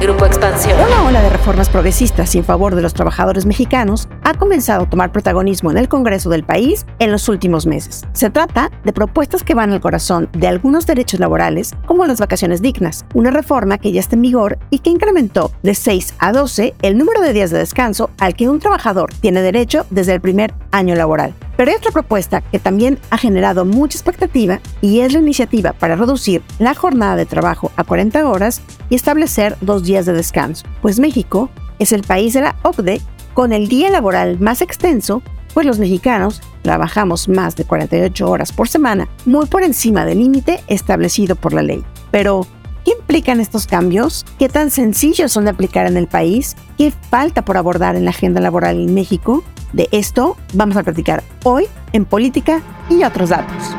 Grupo Expansión. Una ola de reformas progresistas en favor de los trabajadores mexicanos ha comenzado a tomar protagonismo en el Congreso del país en los últimos meses. Se trata de propuestas que van al corazón de algunos derechos laborales, como las vacaciones dignas, una reforma que ya está en vigor y que incrementó de 6 a 12 el número de días de descanso al que un trabajador tiene derecho desde el primer año laboral. Pero hay otra propuesta que también ha generado mucha expectativa y es la iniciativa para reducir la jornada de trabajo a 40 horas y establecer dos días de descanso. Pues México es el país de la OCDE con el día laboral más extenso, pues los mexicanos trabajamos más de 48 horas por semana, muy por encima del límite establecido por la ley. Pero, ¿qué implican estos cambios? ¿Qué tan sencillos son de aplicar en el país? ¿Qué falta por abordar en la agenda laboral en México? De esto vamos a platicar hoy en Política y otros datos.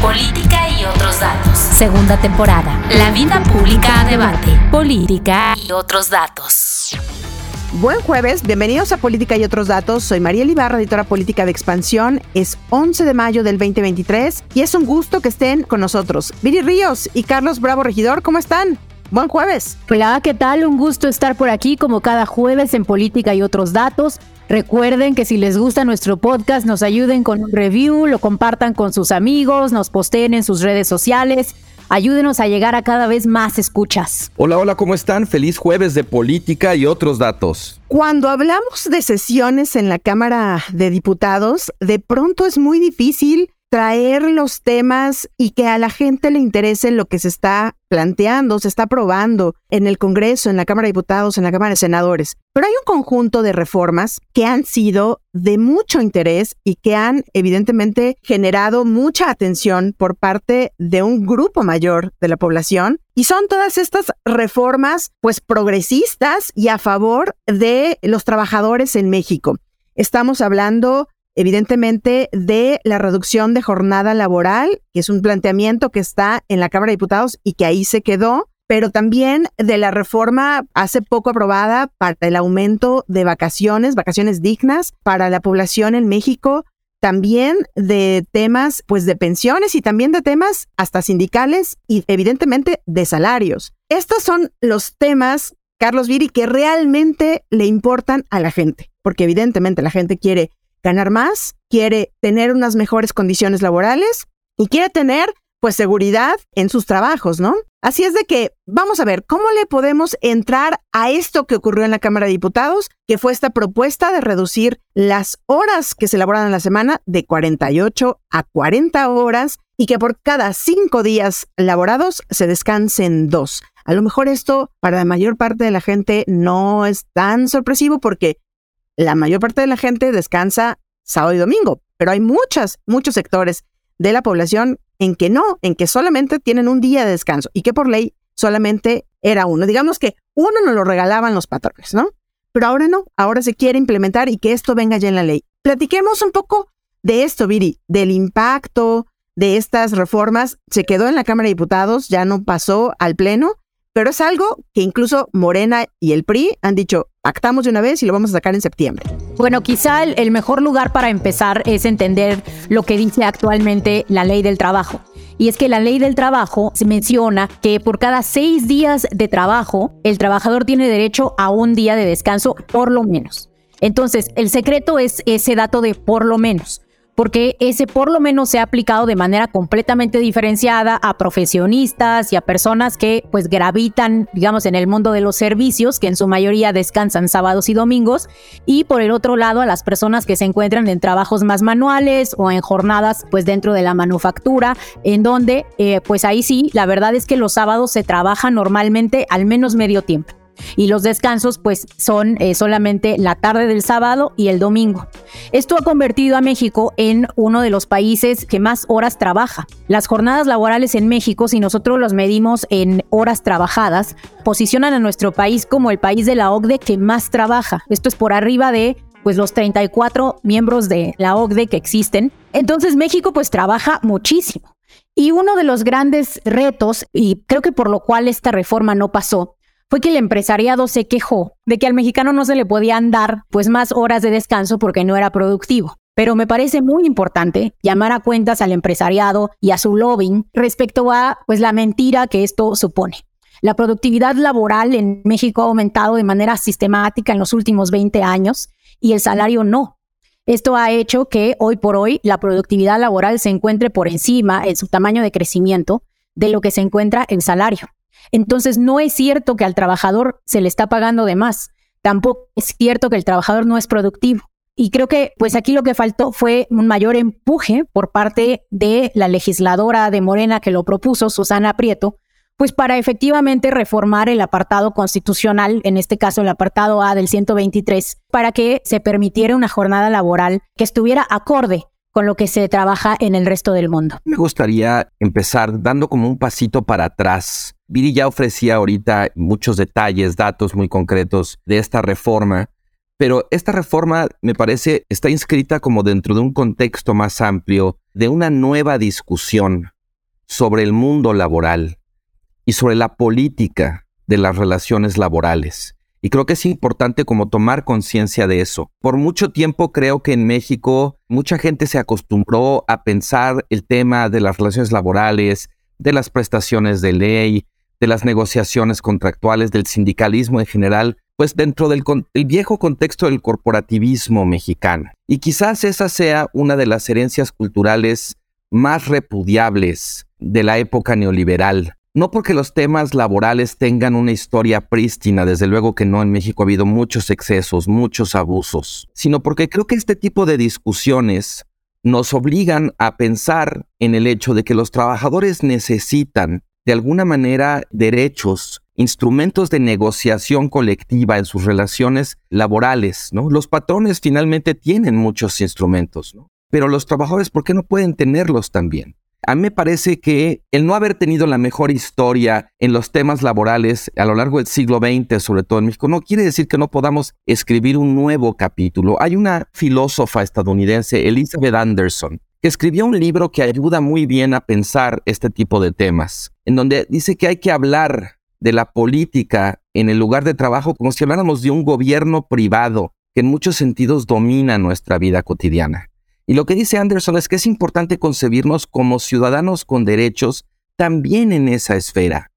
Política y otros datos. Segunda temporada. La vida pública a debate. Política y otros datos. Buen jueves, bienvenidos a Política y otros datos. Soy María Ibarra, editora política de Expansión. Es 11 de mayo del 2023 y es un gusto que estén con nosotros. Viri Ríos y Carlos Bravo Regidor, ¿cómo están? Buen jueves. Hola, ¿qué tal? Un gusto estar por aquí como cada jueves en Política y otros datos. Recuerden que si les gusta nuestro podcast, nos ayuden con un review, lo compartan con sus amigos, nos posteen en sus redes sociales. Ayúdenos a llegar a cada vez más escuchas. Hola, hola, ¿cómo están? Feliz jueves de política y otros datos. Cuando hablamos de sesiones en la Cámara de Diputados, de pronto es muy difícil traer los temas y que a la gente le interese lo que se está planteando, se está aprobando en el Congreso, en la Cámara de Diputados, en la Cámara de Senadores. Pero hay un conjunto de reformas que han sido de mucho interés y que han evidentemente generado mucha atención por parte de un grupo mayor de la población. Y son todas estas reformas pues progresistas y a favor de los trabajadores en México. Estamos hablando evidentemente, de la reducción de jornada laboral, que es un planteamiento que está en la Cámara de Diputados y que ahí se quedó, pero también de la reforma hace poco aprobada para el aumento de vacaciones, vacaciones dignas para la población en México, también de temas pues de pensiones y también de temas hasta sindicales y evidentemente de salarios. Estos son los temas, Carlos Viri, que realmente le importan a la gente, porque evidentemente la gente quiere ganar más, quiere tener unas mejores condiciones laborales y quiere tener pues seguridad en sus trabajos, ¿no? Así es de que vamos a ver cómo le podemos entrar a esto que ocurrió en la Cámara de Diputados, que fue esta propuesta de reducir las horas que se elaboran en la semana de 48 a 40 horas y que por cada cinco días laborados se descansen dos. A lo mejor esto para la mayor parte de la gente no es tan sorpresivo porque la mayor parte de la gente descansa sábado y domingo, pero hay muchas, muchos sectores de la población en que no, en que solamente tienen un día de descanso y que por ley solamente era uno. Digamos que uno nos lo regalaban los patrones, ¿no? Pero ahora no, ahora se quiere implementar y que esto venga ya en la ley. Platiquemos un poco de esto, Viri, del impacto de estas reformas. Se quedó en la Cámara de Diputados, ya no pasó al Pleno, pero es algo que incluso Morena y el PRI han dicho, pactamos de una vez y lo vamos a sacar en septiembre. Bueno, quizá el, mejor lugar para empezar es entender lo que dice actualmente la ley del trabajo. Y es que la ley del trabajo se menciona que por cada seis días de trabajo, el trabajador tiene derecho a un día de descanso por lo menos. Entonces, el secreto es ese dato de por lo menos porque ese por lo menos se ha aplicado de manera completamente diferenciada a profesionistas y a personas que pues gravitan, digamos, en el mundo de los servicios, que en su mayoría descansan sábados y domingos, y por el otro lado a las personas que se encuentran en trabajos más manuales o en jornadas pues dentro de la manufactura, en donde eh, pues ahí sí, la verdad es que los sábados se trabaja normalmente al menos medio tiempo y los descansos pues son eh, solamente la tarde del sábado y el domingo. Esto ha convertido a México en uno de los países que más horas trabaja. Las jornadas laborales en México, si nosotros los medimos en horas trabajadas, posicionan a nuestro país como el país de la OCDE que más trabaja. Esto es por arriba de pues los 34 miembros de la OCDE que existen. Entonces México pues trabaja muchísimo. Y uno de los grandes retos, y creo que por lo cual esta reforma no pasó, fue que el empresariado se quejó de que al mexicano no se le podían dar pues más horas de descanso porque no era productivo. Pero me parece muy importante llamar a cuentas al empresariado y a su lobbying respecto a pues la mentira que esto supone. La productividad laboral en México ha aumentado de manera sistemática en los últimos 20 años y el salario no. Esto ha hecho que hoy por hoy la productividad laboral se encuentre por encima en su tamaño de crecimiento de lo que se encuentra en salario. Entonces no es cierto que al trabajador se le está pagando de más. Tampoco es cierto que el trabajador no es productivo. Y creo que pues aquí lo que faltó fue un mayor empuje por parte de la legisladora de Morena que lo propuso, Susana Prieto, pues para efectivamente reformar el apartado constitucional, en este caso el apartado A del 123, para que se permitiera una jornada laboral que estuviera acorde con lo que se trabaja en el resto del mundo. Me gustaría empezar dando como un pasito para atrás. Viri ya ofrecía ahorita muchos detalles, datos muy concretos de esta reforma, pero esta reforma, me parece, está inscrita como dentro de un contexto más amplio de una nueva discusión sobre el mundo laboral y sobre la política de las relaciones laborales. Y creo que es importante como tomar conciencia de eso. Por mucho tiempo creo que en México mucha gente se acostumbró a pensar el tema de las relaciones laborales, de las prestaciones de ley, de las negociaciones contractuales, del sindicalismo en general, pues dentro del viejo contexto del corporativismo mexicano. Y quizás esa sea una de las herencias culturales más repudiables de la época neoliberal. No porque los temas laborales tengan una historia prístina, desde luego que no, en México ha habido muchos excesos, muchos abusos, sino porque creo que este tipo de discusiones nos obligan a pensar en el hecho de que los trabajadores necesitan de alguna manera derechos instrumentos de negociación colectiva en sus relaciones laborales, ¿no? Los patrones finalmente tienen muchos instrumentos, ¿no? Pero los trabajadores, ¿por qué no pueden tenerlos también? A mí me parece que el no haber tenido la mejor historia en los temas laborales a lo largo del siglo XX, sobre todo en México, no quiere decir que no podamos escribir un nuevo capítulo. Hay una filósofa estadounidense, Elizabeth Anderson, que escribió un libro que ayuda muy bien a pensar este tipo de temas, en donde dice que hay que hablar de la política en el lugar de trabajo como si habláramos de un gobierno privado que en muchos sentidos domina nuestra vida cotidiana. Y lo que dice Anderson es que es importante concebirnos como ciudadanos con derechos también en esa esfera.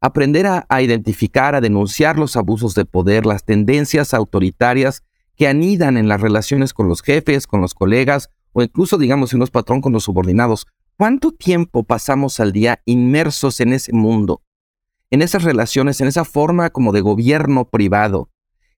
Aprender a, identificar, a denunciar los abusos de poder, las tendencias autoritarias que anidan en las relaciones con los jefes, con los colegas o incluso, digamos, uno es patrón con los subordinados. ¿Cuánto tiempo pasamos al día inmersos en ese mundo? en esas relaciones, en esa forma como de gobierno privado.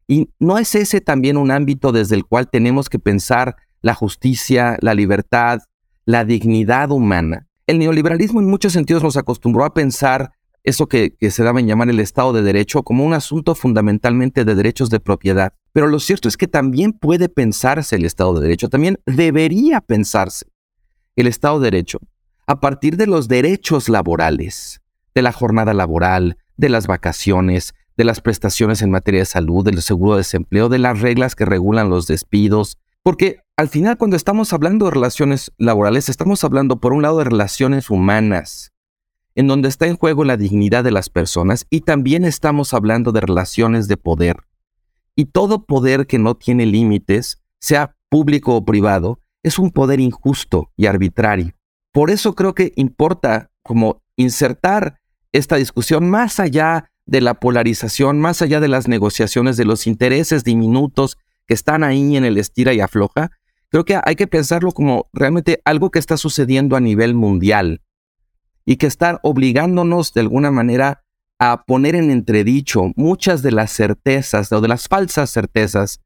Y no es ese también un ámbito desde el cual tenemos que pensar la justicia, la libertad, la dignidad humana. El neoliberalismo en muchos sentidos nos acostumbró a pensar eso que, se daba en llamar el Estado de Derecho como un asunto fundamentalmente de derechos de propiedad. Pero lo cierto es que también puede pensarse el Estado de Derecho, también debería pensarse el Estado de Derecho a partir de los derechos laborales, de la jornada laboral, de las vacaciones, de las prestaciones en materia de salud, del seguro de desempleo, de las reglas que regulan los despidos. Porque al final cuando estamos hablando de relaciones laborales, estamos hablando por un lado de relaciones humanas, en donde está en juego la dignidad de las personas y también estamos hablando de relaciones de poder. Y todo poder que no tiene límites, sea público o privado, es un poder injusto y arbitrario. Por eso creo que importa como insertar esta discusión más allá de la polarización, más allá de las negociaciones, de los intereses diminutos que están ahí en el estira y afloja, creo que hay que pensarlo como realmente algo que está sucediendo a nivel mundial y que está obligándonos de alguna manera a poner en entredicho muchas de las certezas o de las falsas certezas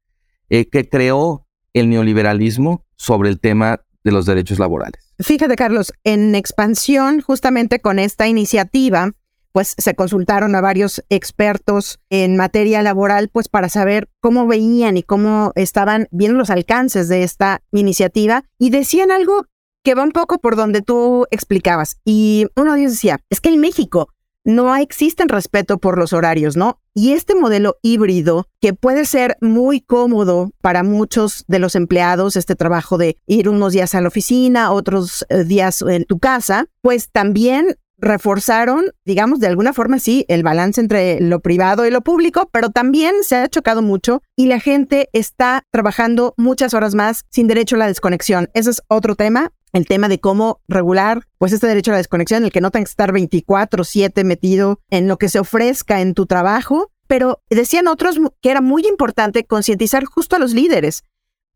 eh, que creó el neoliberalismo sobre el tema de los derechos laborales. Fíjate, Carlos, en expansión, justamente con esta iniciativa, pues se consultaron a varios expertos en materia laboral, pues para saber cómo veían y cómo estaban viendo los alcances de esta iniciativa y decían algo que va un poco por donde tú explicabas. Y uno de ellos decía, es que en México no existen respeto por los horarios, ¿no? Y este modelo híbrido, que puede ser muy cómodo para muchos de los empleados, este trabajo de ir unos días a la oficina, otros eh, días en tu casa, pues también reforzaron, digamos, de alguna forma sí, el balance entre lo privado y lo público, pero también se ha chocado mucho y la gente está trabajando muchas horas más sin derecho a la desconexión. Ese es otro tema el tema de cómo regular pues este derecho a la desconexión, el que no tengas que estar 24/7 metido en lo que se ofrezca en tu trabajo, pero decían otros que era muy importante concientizar justo a los líderes,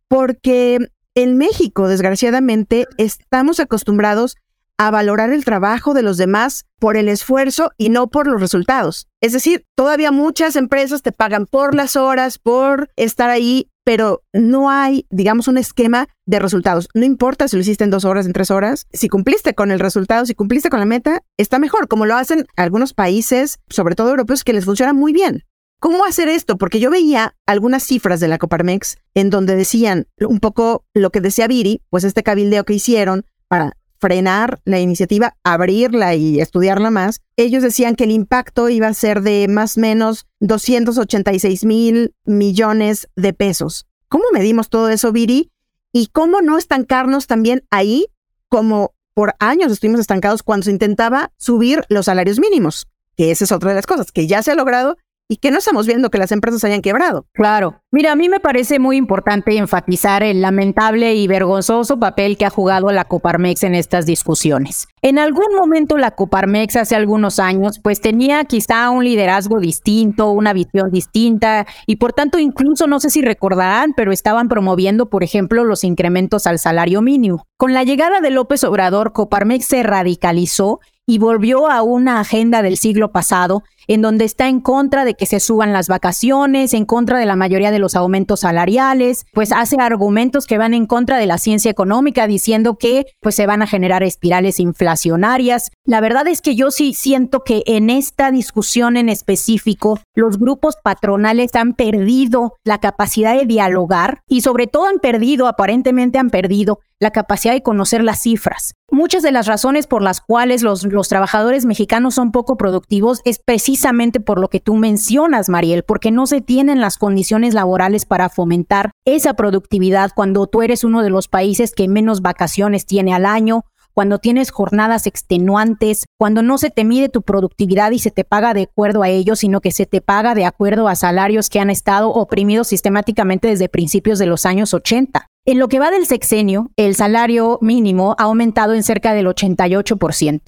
porque en México, desgraciadamente, estamos acostumbrados a valorar el trabajo de los demás por el esfuerzo y no por los resultados. Es decir, todavía muchas empresas te pagan por las horas, por estar ahí, pero no hay, digamos, un esquema de resultados. No importa si lo hiciste en dos horas, en tres horas, si cumpliste con el resultado, si cumpliste con la meta, está mejor, como lo hacen algunos países, sobre todo europeos, que les funciona muy bien. ¿Cómo hacer esto? Porque yo veía algunas cifras de la Coparmex en donde decían un poco lo que decía Viri, pues este cabildeo que hicieron para frenar la iniciativa, abrirla y estudiarla más, ellos decían que el impacto iba a ser de más o menos 286 mil millones de pesos. ¿Cómo medimos todo eso, Viri? ¿Y cómo no estancarnos también ahí como por años estuvimos estancados cuando se intentaba subir los salarios mínimos? Que esa es otra de las cosas, que ya se ha logrado y que no estamos viendo que las empresas hayan quebrado. Claro. Mira, a mí me parece muy importante enfatizar el lamentable y vergonzoso papel que ha jugado la Coparmex en estas discusiones. En algún momento la Coparmex hace algunos años pues tenía quizá un liderazgo distinto, una visión distinta y por tanto incluso no sé si recordarán, pero estaban promoviendo por ejemplo los incrementos al salario mínimo. Con la llegada de López Obrador, Coparmex se radicalizó y volvió a una agenda del siglo pasado en donde está en contra de que se suban las vacaciones, en contra de la mayoría de los aumentos salariales, pues hace argumentos que van en contra de la ciencia económica diciendo que pues se van a generar espirales inflacionarias. La verdad es que yo sí siento que en esta discusión en específico los grupos patronales han perdido la capacidad de dialogar y sobre todo han perdido, aparentemente han perdido la capacidad de conocer las cifras. Muchas de las razones por las cuales los, trabajadores mexicanos son poco productivos es precisamente por lo que tú mencionas, Mariel, porque no se tienen las condiciones laborales para fomentar esa productividad cuando tú eres uno de los países que menos vacaciones tiene al año, cuando tienes jornadas extenuantes, cuando no se te mide tu productividad y se te paga de acuerdo a ello, sino que se te paga de acuerdo a salarios que han estado oprimidos sistemáticamente desde principios de los años 80. En lo que va del sexenio, el salario mínimo ha aumentado en cerca del 88%.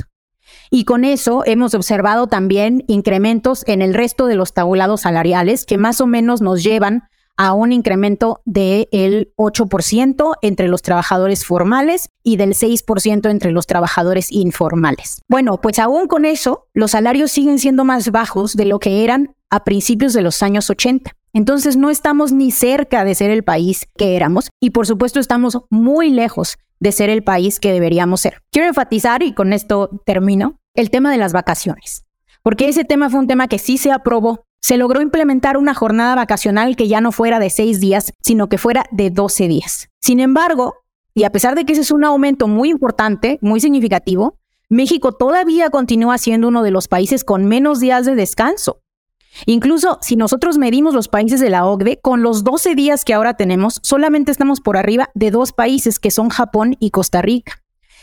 Y con eso hemos observado también incrementos en el resto de los tabulados salariales que más o menos nos llevan a un incremento del 8% entre los trabajadores formales y del 6% entre los trabajadores informales. Bueno, pues aún con eso, los salarios siguen siendo más bajos de lo que eran a principios de los años 80. Entonces no estamos ni cerca de ser el país que éramos y por supuesto estamos muy lejos de ser el país que deberíamos ser. Quiero enfatizar, y con esto termino, el tema de las vacaciones, porque ese tema fue un tema que sí se aprobó. Se logró implementar una jornada vacacional que ya no fuera de seis días, sino que fuera de 12 días. Sin embargo, y a pesar de que ese es un aumento muy importante, muy significativo, México todavía continúa siendo uno de los países con menos días de descanso. Incluso si nosotros medimos los países de la OCDE, con los 12 días que ahora tenemos, solamente estamos por arriba de dos países que son Japón y Costa Rica.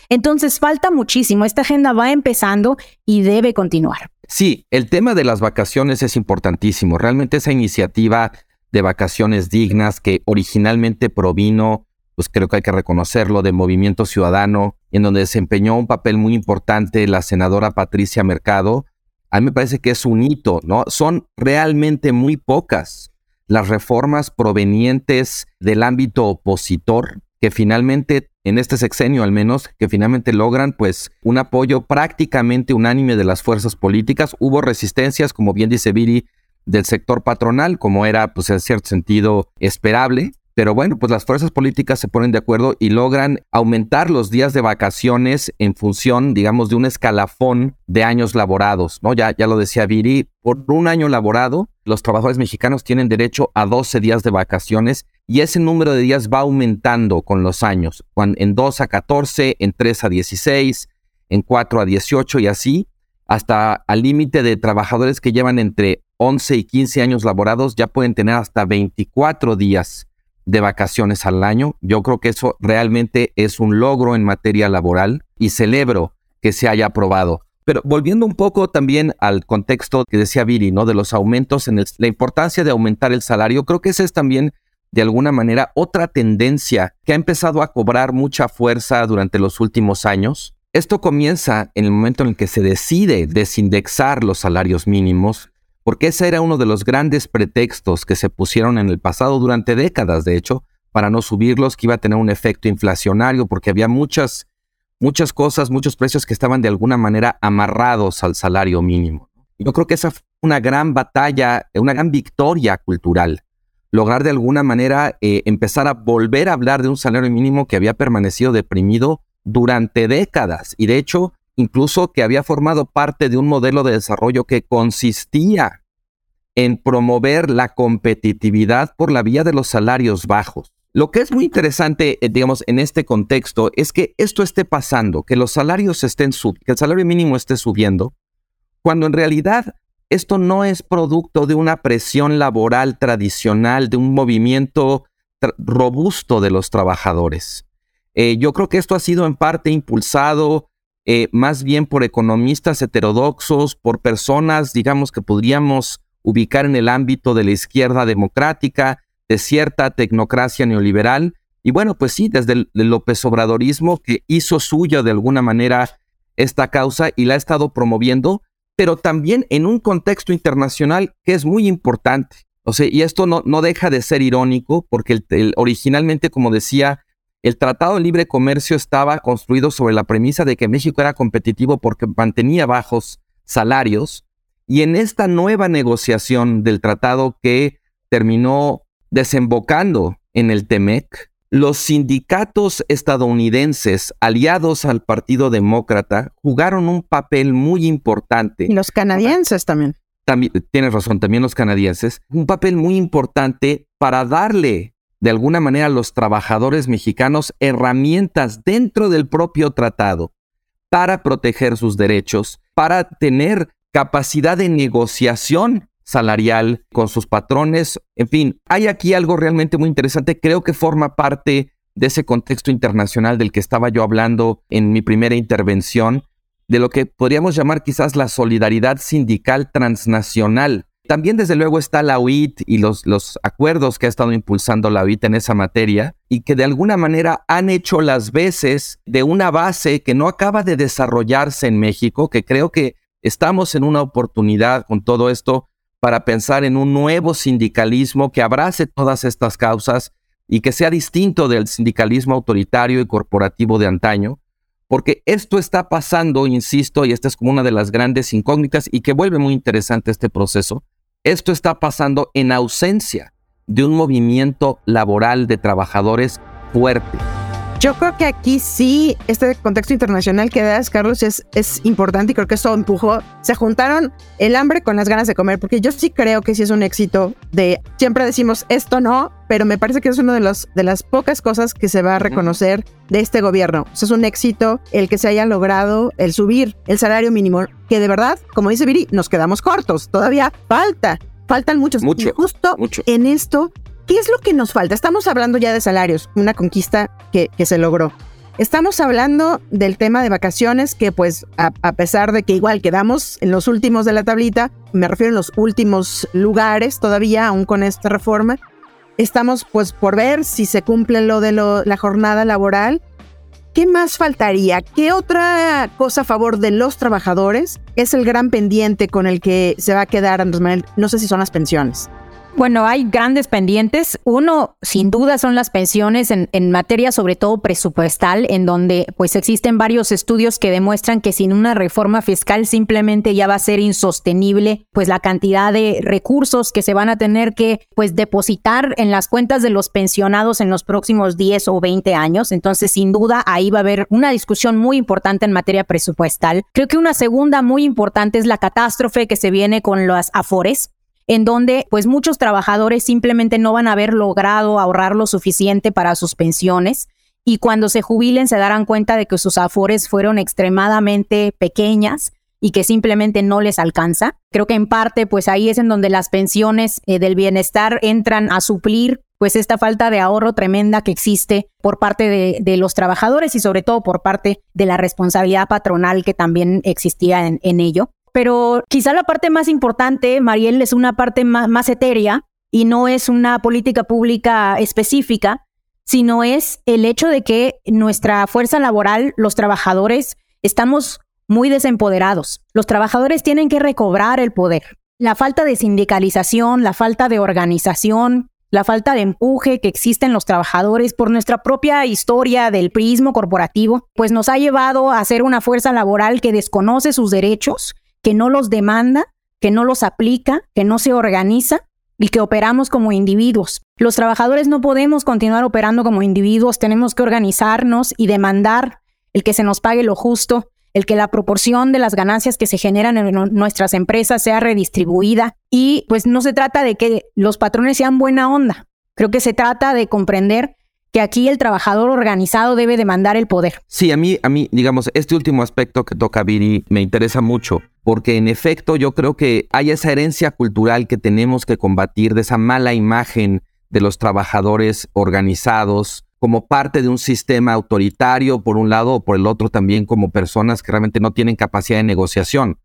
Entonces falta muchísimo, esta agenda va empezando y debe continuar. Sí, el tema de las vacaciones es importantísimo. Realmente esa iniciativa de vacaciones dignas que originalmente provino, pues creo que hay que reconocerlo, de Movimiento Ciudadano, en donde desempeñó un papel muy importante la senadora Patricia Mercado, a mí me parece que es un hito, ¿no? Son realmente muy pocas las reformas provenientes del ámbito opositor que finalmente, en este sexenio al menos, que finalmente logran pues un apoyo prácticamente unánime de las fuerzas políticas. Hubo resistencias, como bien dice Viri, del sector patronal, como era pues en cierto sentido esperable, pero bueno, pues las fuerzas políticas se ponen de acuerdo y logran aumentar los días de vacaciones en función, digamos, de un escalafón de años laborados, ¿no? Ya, ya lo decía Viri, por un año laborado, los trabajadores mexicanos tienen derecho a 12 días de vacaciones y ese número de días va aumentando con los años, en 2 a 14, en 3 a 16, en 4 a 18 y así, hasta al límite de trabajadores que llevan entre 11 y 15 años laborados ya pueden tener hasta 24 días de vacaciones al año. Yo creo que eso realmente es un logro en materia laboral y celebro que se haya aprobado. Pero volviendo un poco también al contexto que decía Viri, ¿no? De los aumentos, en la importancia de aumentar el salario, creo que esa es también de alguna manera otra tendencia que ha empezado a cobrar mucha fuerza durante los últimos años. Esto comienza en el momento en el que se decide desindexar los salarios mínimos, porque ese era uno de los grandes pretextos que se pusieron en el pasado durante décadas, de hecho, para no subirlos, que iba a tener un efecto inflacionario, porque había muchas, muchas cosas, muchos precios que estaban de alguna manera amarrados al salario mínimo. Yo creo que esa fue una gran batalla, una gran victoria cultural lograr de alguna manera eh, empezar a volver a hablar de un salario mínimo que había permanecido deprimido durante décadas y de hecho incluso que había formado parte de un modelo de desarrollo que consistía en promover la competitividad por la vía de los salarios bajos. Lo que es muy interesante, eh, digamos, en este contexto es que esto esté pasando, que los salarios estén sub, que el salario mínimo esté subiendo, cuando en realidad esto no es producto de una presión laboral tradicional, de un movimiento robusto de los trabajadores. Eh, yo creo que esto ha sido en parte impulsado eh, más bien por economistas heterodoxos, por personas, digamos, que podríamos ubicar en el ámbito de la izquierda democrática, de cierta tecnocracia neoliberal. Y bueno, pues sí, desde el López Obradorismo, que hizo suyo de alguna manera esta causa y la ha estado promoviendo, pero también en un contexto internacional que es muy importante. O sea, y esto no, no deja de ser irónico, porque originalmente, como decía, el Tratado de Libre Comercio estaba construido sobre la premisa de que México era competitivo porque mantenía bajos salarios, y en esta nueva negociación del tratado que terminó desembocando en el TEMEC, los sindicatos estadounidenses aliados al Partido Demócrata jugaron un papel muy importante. Y los canadienses también. También, tienes razón, también los canadienses. Un papel muy importante para darle de alguna manera los trabajadores mexicanos herramientas dentro del propio tratado para proteger sus derechos, para tener capacidad de negociación salarial con sus patrones. En fin, hay aquí algo realmente muy interesante. Creo que forma parte de ese contexto internacional del que estaba yo hablando en mi primera intervención, de lo que podríamos llamar quizás la solidaridad sindical transnacional. También desde luego está la OIT y los, los acuerdos que ha estado impulsando la OIT en esa materia y que de alguna manera han hecho las veces de una base que no acaba de desarrollarse en México, que creo que estamos en una oportunidad con todo esto para pensar en un nuevo sindicalismo que abrace todas estas causas y que sea distinto del sindicalismo autoritario y corporativo de antaño, porque esto está pasando, insisto, y esta es como una de las grandes incógnitas y que vuelve muy interesante este proceso, esto está pasando en ausencia de un movimiento laboral de trabajadores fuerte. Yo creo que aquí sí, este contexto internacional que das, Carlos, es, es importante y creo que eso empujó. Se juntaron el hambre con las ganas de comer, porque yo sí creo que sí es un éxito de, siempre decimos esto no, pero me parece que es una de, los, de las pocas cosas que se va a reconocer de este gobierno. O sea, es un éxito el que se haya logrado el subir el salario mínimo, que de verdad, como dice Viri, nos quedamos cortos, todavía falta. Faltan muchos. Mucho, y justo mucho. en esto ¿Qué es lo que nos falta? Estamos hablando ya de salarios, una conquista que, se logró. Estamos hablando del tema de vacaciones, que pues a, pesar de que igual quedamos en los últimos de la tablita, me refiero en los últimos lugares todavía, aún con esta reforma, estamos pues por ver si se cumple lo de la jornada laboral. ¿Qué más faltaría? ¿Qué otra cosa a favor de los trabajadores es el gran pendiente con el que se va a quedar Andrés Manuel? No sé si son las pensiones. Bueno, hay grandes pendientes. Uno, sin duda, son las pensiones en, materia sobre todo presupuestal, en donde pues existen varios estudios que demuestran que sin una reforma fiscal simplemente ya va a ser insostenible pues la cantidad de recursos que se van a tener que pues depositar en las cuentas de los pensionados en los próximos 10 o 20 años. Entonces, sin duda, ahí va a haber una discusión muy importante en materia presupuestal. Creo que una segunda muy importante es la catástrofe que se viene con las afores en donde pues muchos trabajadores simplemente no van a haber logrado ahorrar lo suficiente para sus pensiones y cuando se jubilen se darán cuenta de que sus afores fueron extremadamente pequeñas y que simplemente no les alcanza. Creo que en parte pues ahí es en donde las pensiones eh, del bienestar entran a suplir pues esta falta de ahorro tremenda que existe por parte de, los trabajadores y sobre todo por parte de la responsabilidad patronal que también existía en, ello. Pero quizá la parte más importante, Mariel, es una parte más, más etérea y no es una política pública específica, sino es el hecho de que nuestra fuerza laboral, los trabajadores, estamos muy desempoderados. Los trabajadores tienen que recobrar el poder. La falta de sindicalización, la falta de organización, la falta de empuje que existe en los trabajadores por nuestra propia historia del prismo corporativo, pues nos ha llevado a ser una fuerza laboral que desconoce sus derechos, que no los demanda, que no los aplica, que no se organiza y que operamos como individuos. Los trabajadores no podemos continuar operando como individuos, tenemos que organizarnos y demandar el que se nos pague lo justo, el que la proporción de las ganancias que se generan en nuestras empresas sea redistribuida y pues no se trata de que los patrones sean buena onda. Creo que se trata de comprender que aquí el trabajador organizado debe demandar el poder. Sí, a mí, a mí, digamos, este último aspecto que toca Viri me interesa mucho, porque en efecto yo creo que hay esa herencia cultural que tenemos que combatir de esa mala imagen de los trabajadores organizados, como parte de un sistema autoritario por un lado o por el otro también como personas que realmente no tienen capacidad de negociación.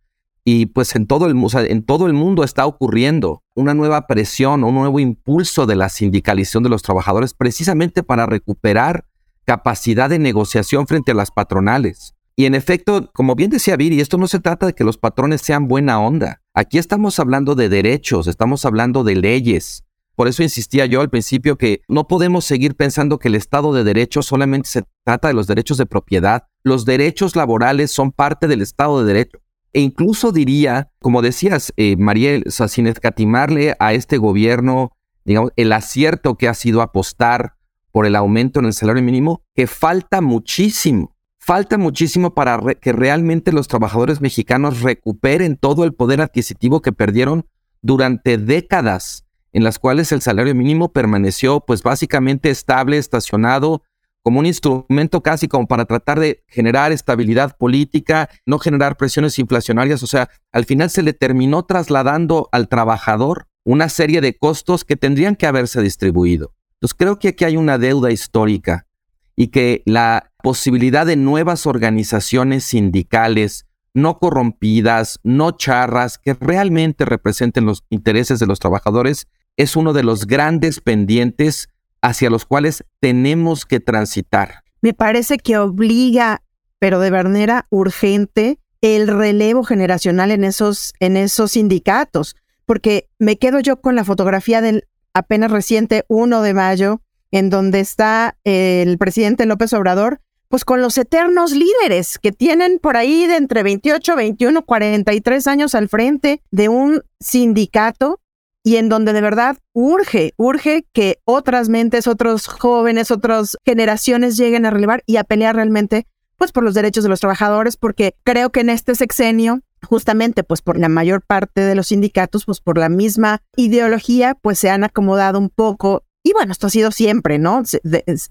Y pues en todo, el, en todo el mundo está ocurriendo una nueva presión, un nuevo impulso de la sindicalización de los trabajadores precisamente para recuperar capacidad de negociación frente a las patronales. Y en efecto, como bien decía Viri, esto no se trata de que los patrones sean buena onda. Aquí estamos hablando de derechos, estamos hablando de leyes, por eso insistía yo al principio que no podemos seguir pensando que el Estado de Derecho solamente se trata de los derechos de propiedad. Los derechos laborales son parte del Estado de Derecho. E incluso diría, como decías, eh, Mariel, sin escatimarle a este gobierno, digamos, el acierto que ha sido apostar por el aumento en el salario mínimo, que falta muchísimo. Falta muchísimo para que realmente los trabajadores mexicanos recuperen todo el poder adquisitivo que perdieron durante décadas en las cuales el salario mínimo permaneció pues básicamente estable, estacionado, como un instrumento casi como para tratar de generar estabilidad política, no generar presiones inflacionarias, o sea, al final se le terminó trasladando al trabajador una serie de costos que tendrían que haberse distribuido. Entonces creo que aquí hay una deuda histórica y que la posibilidad de nuevas organizaciones sindicales no corrompidas, no charras, que realmente representen los intereses de los trabajadores, es uno de los grandes pendientes hacia los cuales tenemos que transitar. Me parece que obliga, pero de manera urgente, el relevo generacional en esos, en esos sindicatos, porque me quedo yo con la fotografía del apenas reciente 1 de mayo, en donde está el presidente López Obrador, pues con los eternos líderes que tienen por ahí de entre 28, 21, 43 años al frente de un sindicato y en donde de verdad urge, urge que otras mentes, otros jóvenes, otras generaciones lleguen a relevar y a pelear realmente pues por los derechos de los trabajadores, porque creo que en este sexenio justamente pues por la mayor parte de los sindicatos, pues por la misma ideología, pues se han acomodado un poco. Y bueno, esto ha sido siempre, ¿no?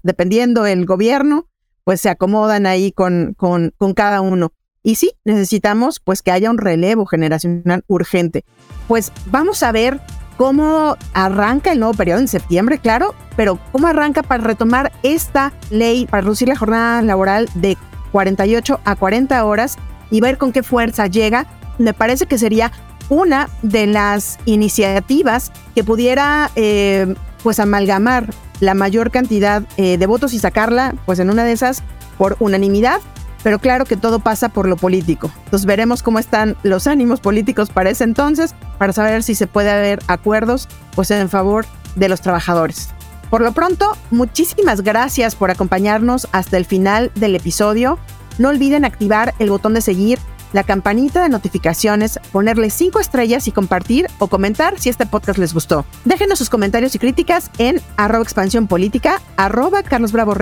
dependiendo el gobierno, pues se acomodan ahí con, con, con cada uno. Y sí, necesitamos pues que haya un relevo generacional urgente. Pues vamos a ver cómo arranca el nuevo periodo en septiembre, claro, pero cómo arranca para retomar esta ley, para reducir la jornada laboral de 48 a 40 horas y ver con qué fuerza llega, me parece que sería una de las iniciativas que pudiera eh, pues amalgamar la mayor cantidad eh, de votos y sacarla pues en una de esas por unanimidad pero claro que todo pasa por lo político. Entonces veremos cómo están los ánimos políticos para ese entonces, para saber si se puede haber acuerdos pues en favor de los trabajadores. Por lo pronto, muchísimas gracias por acompañarnos hasta el final del episodio. No olviden activar el botón de seguir, la campanita de notificaciones, ponerle 5 estrellas y compartir o comentar si este podcast les gustó. Déjenos sus comentarios y críticas en arroba expansión política, arroba Carlos Bravo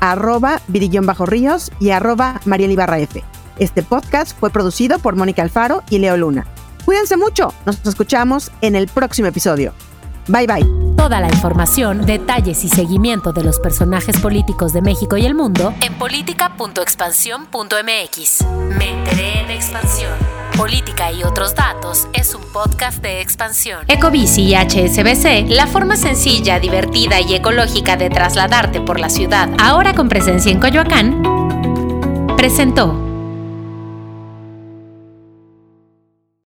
arroba Bajo Ríos y arroba Mariel F. Este podcast fue producido por Mónica Alfaro y Leo Luna. Cuídense mucho, nos escuchamos en el próximo episodio. Bye bye. Toda la información, detalles y seguimiento de los personajes políticos de México y el mundo en política.expansión.mx. Me enteré en expansión. Política y otros datos es un podcast de expansión. Ecobici y HSBC, la forma sencilla, divertida y ecológica de trasladarte por la ciudad, ahora con presencia en Coyoacán, presentó